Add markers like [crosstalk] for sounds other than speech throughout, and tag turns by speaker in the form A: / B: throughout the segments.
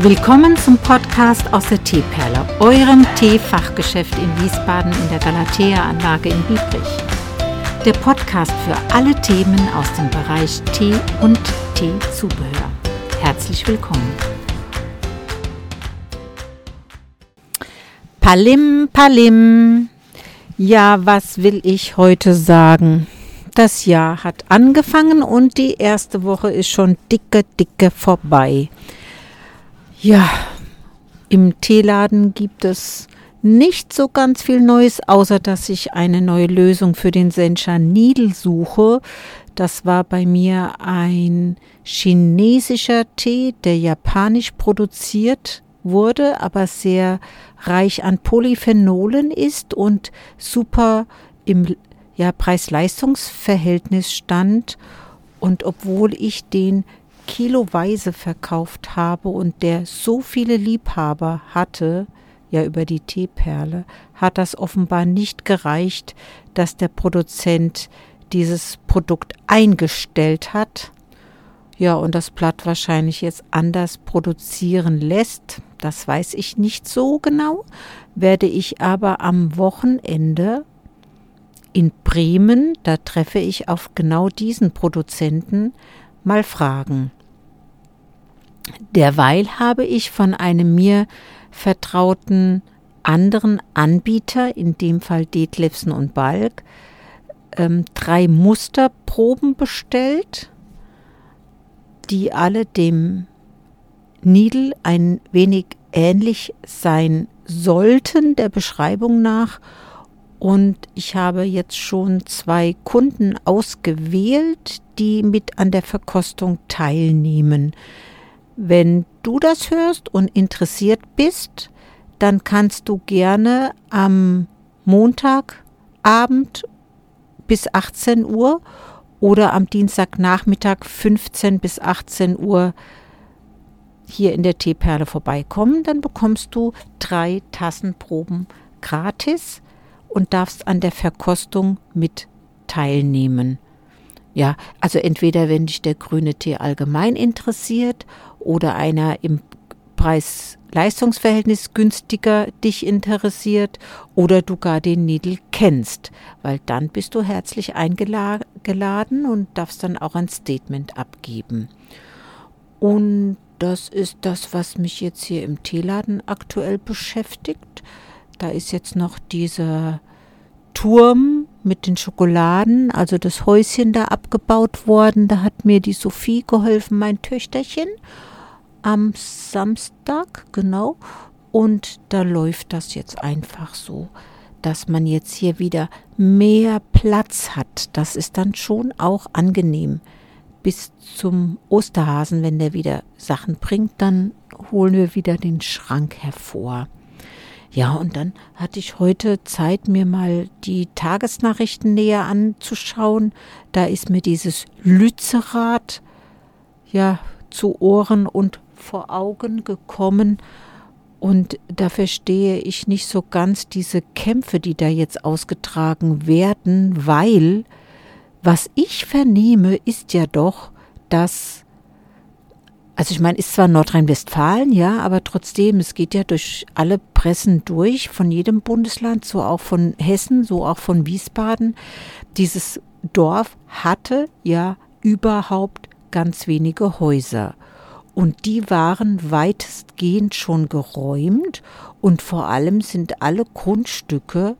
A: Willkommen zum Podcast aus der Teeperle, eurem Teefachgeschäft in Wiesbaden in der Galatea-Anlage in Biebrich. Der Podcast für alle Themen aus dem Bereich Tee und Teezubehör. Herzlich willkommen. Palim, Palim. Ja, was will ich heute sagen? Das Jahr hat angefangen und die erste Woche ist schon dicke, dicke vorbei. Ja, im Teeladen gibt es nicht so ganz viel Neues, außer dass ich eine neue Lösung für den Sencha Needle suche. Das war bei mir ein chinesischer Tee, der japanisch produziert wurde, aber sehr reich an Polyphenolen ist und super im ja, Preis-Leistungs-Verhältnis stand. Und obwohl ich den kiloweise verkauft habe und der so viele Liebhaber hatte, ja über die Teeperle, hat das offenbar nicht gereicht, dass der Produzent dieses Produkt eingestellt hat. Ja, und das Blatt wahrscheinlich jetzt anders produzieren lässt. Das weiß ich nicht so genau, werde ich aber am Wochenende in Bremen, da treffe ich auf genau diesen Produzenten, mal fragen. Derweil habe ich von einem mir vertrauten anderen Anbieter, in dem Fall Detlefsen und Balk, ähm, drei Musterproben bestellt, die alle dem Needle ein wenig ähnlich sein sollten, der Beschreibung nach. Und ich habe jetzt schon zwei Kunden ausgewählt, die mit an der Verkostung teilnehmen. Wenn du das hörst und interessiert bist, dann kannst du gerne am Montagabend bis 18 Uhr oder am Dienstagnachmittag 15 bis 18 Uhr hier in der Teeperle vorbeikommen. Dann bekommst du drei Tassenproben gratis und darfst an der Verkostung mit teilnehmen. Ja, also entweder wenn dich der grüne Tee allgemein interessiert oder einer im Preis-Leistungsverhältnis günstiger dich interessiert oder du gar den Needle kennst, weil dann bist du herzlich eingeladen und darfst dann auch ein Statement abgeben. Und das ist das, was mich jetzt hier im Teeladen aktuell beschäftigt. Da ist jetzt noch dieser Turm mit den Schokoladen, also das Häuschen da abgebaut worden. Da hat mir die Sophie geholfen, mein Töchterchen am Samstag, genau. Und da läuft das jetzt einfach so, dass man jetzt hier wieder mehr Platz hat. Das ist dann schon auch angenehm. Bis zum Osterhasen, wenn der wieder Sachen bringt, dann holen wir wieder den Schrank hervor. Ja, und dann hatte ich heute Zeit, mir mal die Tagesnachrichten näher anzuschauen. Da ist mir dieses Lützerath ja zu Ohren und vor Augen gekommen und da verstehe ich nicht so ganz diese Kämpfe, die da jetzt ausgetragen werden, weil was ich vernehme, ist ja doch, dass also ich meine, ist zwar Nordrhein-Westfalen, ja, aber trotzdem, es geht ja durch alle Pressen durch, von jedem Bundesland, so auch von Hessen, so auch von Wiesbaden. Dieses Dorf hatte ja überhaupt ganz wenige Häuser und die waren weitestgehend schon geräumt und vor allem sind alle Grundstücke,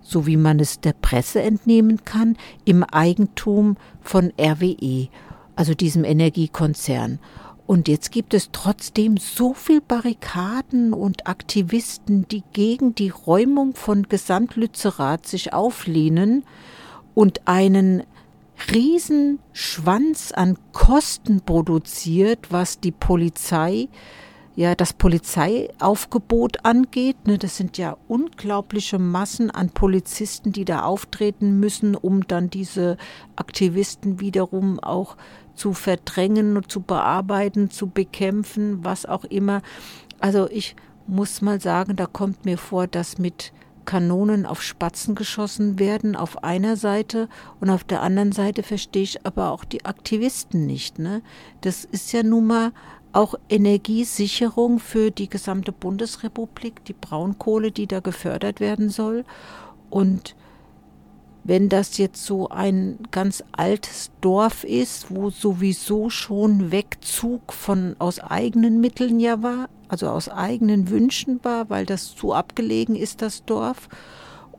A: so wie man es der Presse entnehmen kann, im Eigentum von RWE, also diesem Energiekonzern. Und jetzt gibt es trotzdem so viel Barrikaden und Aktivisten, die gegen die Räumung von Gesamtlützerath sich auflehnen und einen Riesenschwanz an Kosten produziert, was die Polizei, ja, das Polizeiaufgebot angeht. Ne, das sind ja unglaubliche Massen an Polizisten, die da auftreten müssen, um dann diese Aktivisten wiederum auch zu verdrängen zu bearbeiten, zu bekämpfen, was auch immer. Also ich muss mal sagen, da kommt mir vor, dass mit Kanonen auf Spatzen geschossen werden auf einer Seite und auf der anderen Seite verstehe ich aber auch die Aktivisten nicht. Ne? Das ist ja nun mal auch Energiesicherung für die gesamte Bundesrepublik, die Braunkohle, die da gefördert werden soll. Und wenn das jetzt so ein ganz altes Dorf ist, wo sowieso schon Wegzug von aus eigenen Mitteln ja war, also aus eigenen Wünschen war, weil das zu abgelegen ist, das Dorf.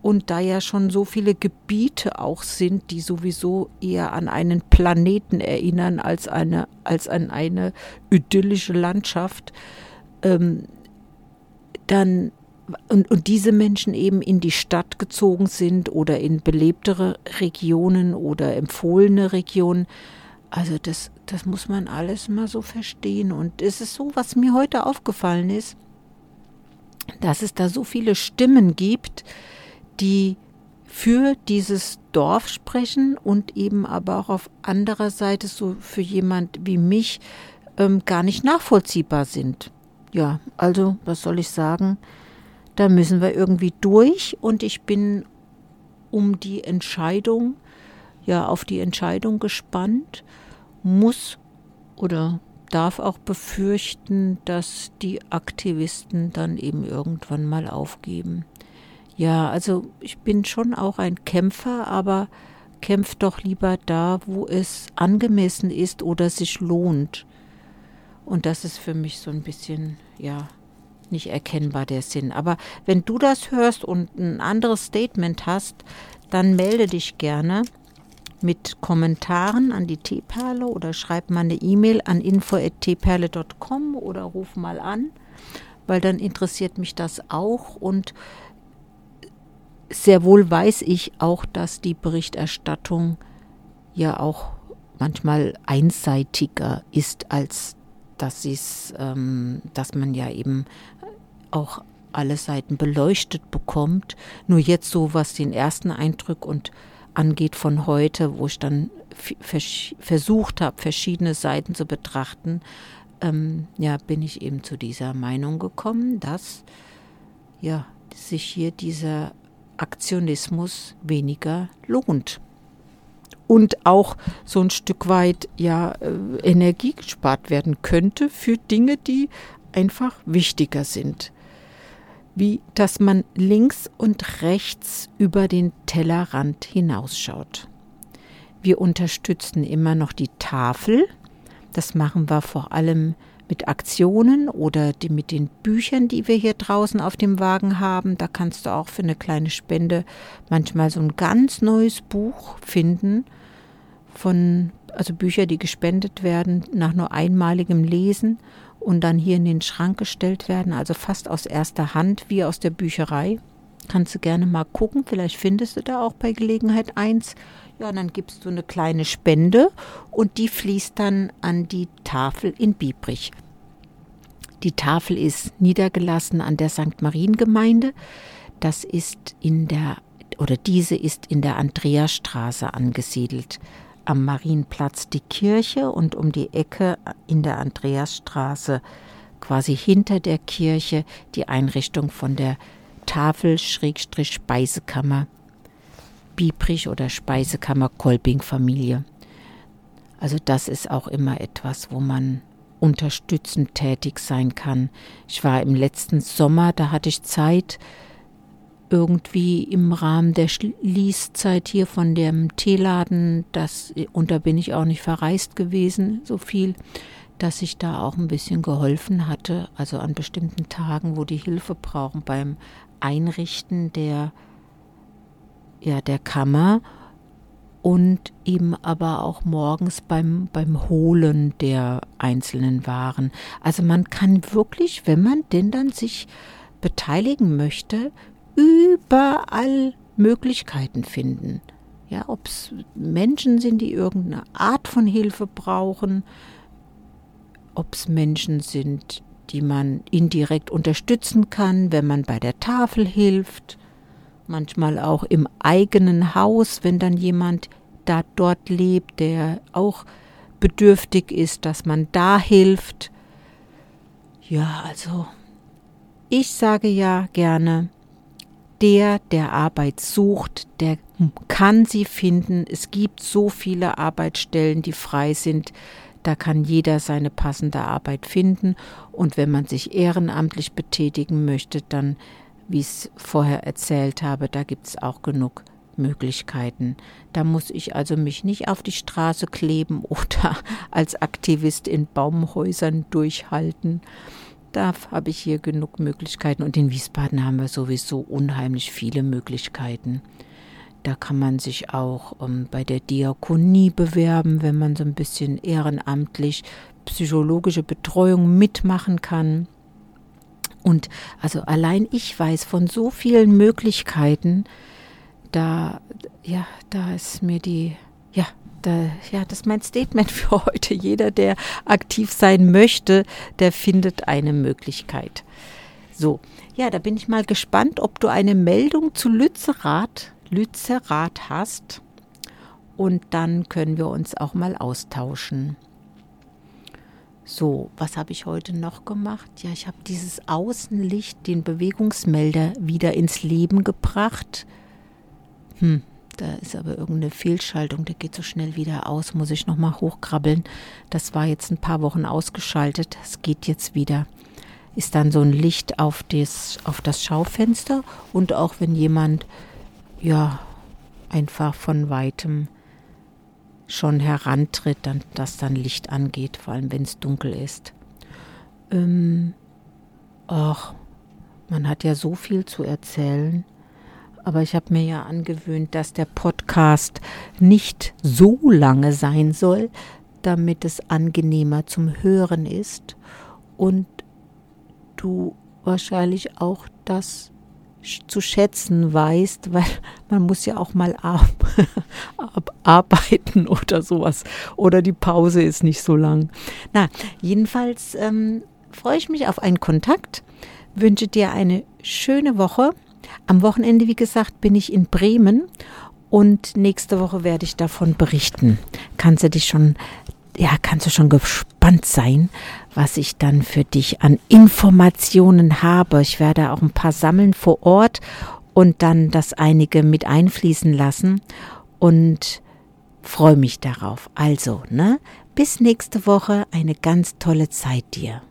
A: Und da ja schon so viele Gebiete auch sind, die sowieso eher an einen Planeten erinnern als, eine, als an eine idyllische Landschaft, ähm, dann und, und diese Menschen eben in die Stadt gezogen sind oder in belebtere Regionen oder empfohlene Regionen. Also das, das muss man alles mal so verstehen. Und es ist so, was mir heute aufgefallen ist, dass es da so viele Stimmen gibt, die für dieses Dorf sprechen und eben aber auch auf anderer Seite so für jemand wie mich ähm, gar nicht nachvollziehbar sind. Ja, also was soll ich sagen? Da müssen wir irgendwie durch und ich bin um die Entscheidung, ja, auf die Entscheidung gespannt, muss oder darf auch befürchten, dass die Aktivisten dann eben irgendwann mal aufgeben. Ja, also ich bin schon auch ein Kämpfer, aber kämpft doch lieber da, wo es angemessen ist oder sich lohnt. Und das ist für mich so ein bisschen, ja, nicht erkennbar der Sinn. Aber wenn du das hörst und ein anderes Statement hast, dann melde dich gerne mit Kommentaren an die Teeperle oder schreib mal eine E-Mail an info.teeperle.com oder ruf mal an, weil dann interessiert mich das auch und sehr wohl weiß ich auch, dass die Berichterstattung ja auch manchmal einseitiger ist als dass ähm, dass man ja eben auch alle Seiten beleuchtet bekommt. Nur jetzt so, was den ersten Eindruck und angeht von heute, wo ich dann versucht habe, verschiedene Seiten zu betrachten, ähm, ja, bin ich eben zu dieser Meinung gekommen, dass ja, sich hier dieser Aktionismus weniger lohnt. Und auch so ein Stück weit ja äh, Energie gespart werden könnte für Dinge, die einfach wichtiger sind wie dass man links und rechts über den Tellerrand hinausschaut. Wir unterstützen immer noch die Tafel. Das machen wir vor allem mit Aktionen oder die, mit den Büchern, die wir hier draußen auf dem Wagen haben. Da kannst du auch für eine kleine Spende manchmal so ein ganz neues Buch finden von also Bücher, die gespendet werden nach nur einmaligem Lesen und dann hier in den Schrank gestellt werden, also fast aus erster Hand wie aus der Bücherei. Kannst du gerne mal gucken, vielleicht findest du da auch bei Gelegenheit eins. Ja, und dann gibst du eine kleine Spende und die fließt dann an die Tafel in Biebrich. Die Tafel ist niedergelassen an der St. Mariengemeinde. Das ist in der, oder diese ist in der Andreasstraße angesiedelt am Marienplatz die Kirche und um die Ecke in der Andreasstraße, quasi hinter der Kirche, die Einrichtung von der Tafel-Speisekammer Biebrich oder Speisekammer Kolbing-Familie. Also das ist auch immer etwas, wo man unterstützend tätig sein kann. Ich war im letzten Sommer, da hatte ich Zeit, irgendwie im Rahmen der Schließzeit hier von dem Teeladen, das, und da bin ich auch nicht verreist gewesen, so viel, dass ich da auch ein bisschen geholfen hatte, also an bestimmten Tagen, wo die Hilfe brauchen beim Einrichten der, ja, der Kammer und eben aber auch morgens beim, beim Holen der einzelnen Waren. Also man kann wirklich, wenn man denn dann sich beteiligen möchte, überall Möglichkeiten finden. Ja, ob es Menschen sind, die irgendeine Art von Hilfe brauchen, ob es Menschen sind, die man indirekt unterstützen kann, wenn man bei der Tafel hilft, manchmal auch im eigenen Haus, wenn dann jemand da dort lebt, der auch bedürftig ist, dass man da hilft. Ja, also ich sage ja gerne, der, der Arbeit sucht, der kann sie finden. Es gibt so viele Arbeitsstellen, die frei sind. Da kann jeder seine passende Arbeit finden. Und wenn man sich ehrenamtlich betätigen möchte, dann, wie ich es vorher erzählt habe, da gibt es auch genug Möglichkeiten. Da muss ich also mich nicht auf die Straße kleben [laughs] oder als Aktivist in Baumhäusern durchhalten. Da habe ich hier genug Möglichkeiten und in Wiesbaden haben wir sowieso unheimlich viele Möglichkeiten. Da kann man sich auch ähm, bei der Diakonie bewerben, wenn man so ein bisschen ehrenamtlich psychologische Betreuung mitmachen kann. Und also allein ich weiß von so vielen Möglichkeiten, da, ja, da ist mir die, ja, da, ja, das ist mein Statement für heute. Jeder, der aktiv sein möchte, der findet eine Möglichkeit. So, ja, da bin ich mal gespannt, ob du eine Meldung zu Lützerath, Lützerath hast. Und dann können wir uns auch mal austauschen. So, was habe ich heute noch gemacht? Ja, ich habe dieses Außenlicht, den Bewegungsmelder wieder ins Leben gebracht. Hm, da ist aber irgendeine Fehlschaltung, der geht so schnell wieder aus, muss ich nochmal hochkrabbeln. Das war jetzt ein paar Wochen ausgeschaltet, es geht jetzt wieder. Ist dann so ein Licht auf das, auf das Schaufenster und auch wenn jemand, ja, einfach von weitem schon herantritt, dann, dass dann Licht angeht, vor allem wenn es dunkel ist. Ähm, ach, man hat ja so viel zu erzählen. Aber ich habe mir ja angewöhnt, dass der Podcast nicht so lange sein soll, damit es angenehmer zum Hören ist und du wahrscheinlich auch das zu schätzen weißt, [laughs] weil man muss ja auch mal [laughs] ab, arbeiten oder sowas. Oder die Pause ist nicht so lang. Na, jedenfalls ähm, freue ich mich auf einen Kontakt, wünsche dir eine schöne Woche am Wochenende, wie gesagt, bin ich in Bremen und nächste Woche werde ich davon berichten. Kannst du dich schon, ja, kannst du schon gespannt sein, was ich dann für dich an Informationen habe. Ich werde auch ein paar sammeln vor Ort und dann das einige mit einfließen lassen und freue mich darauf. Also, ne? Bis nächste Woche eine ganz tolle Zeit dir.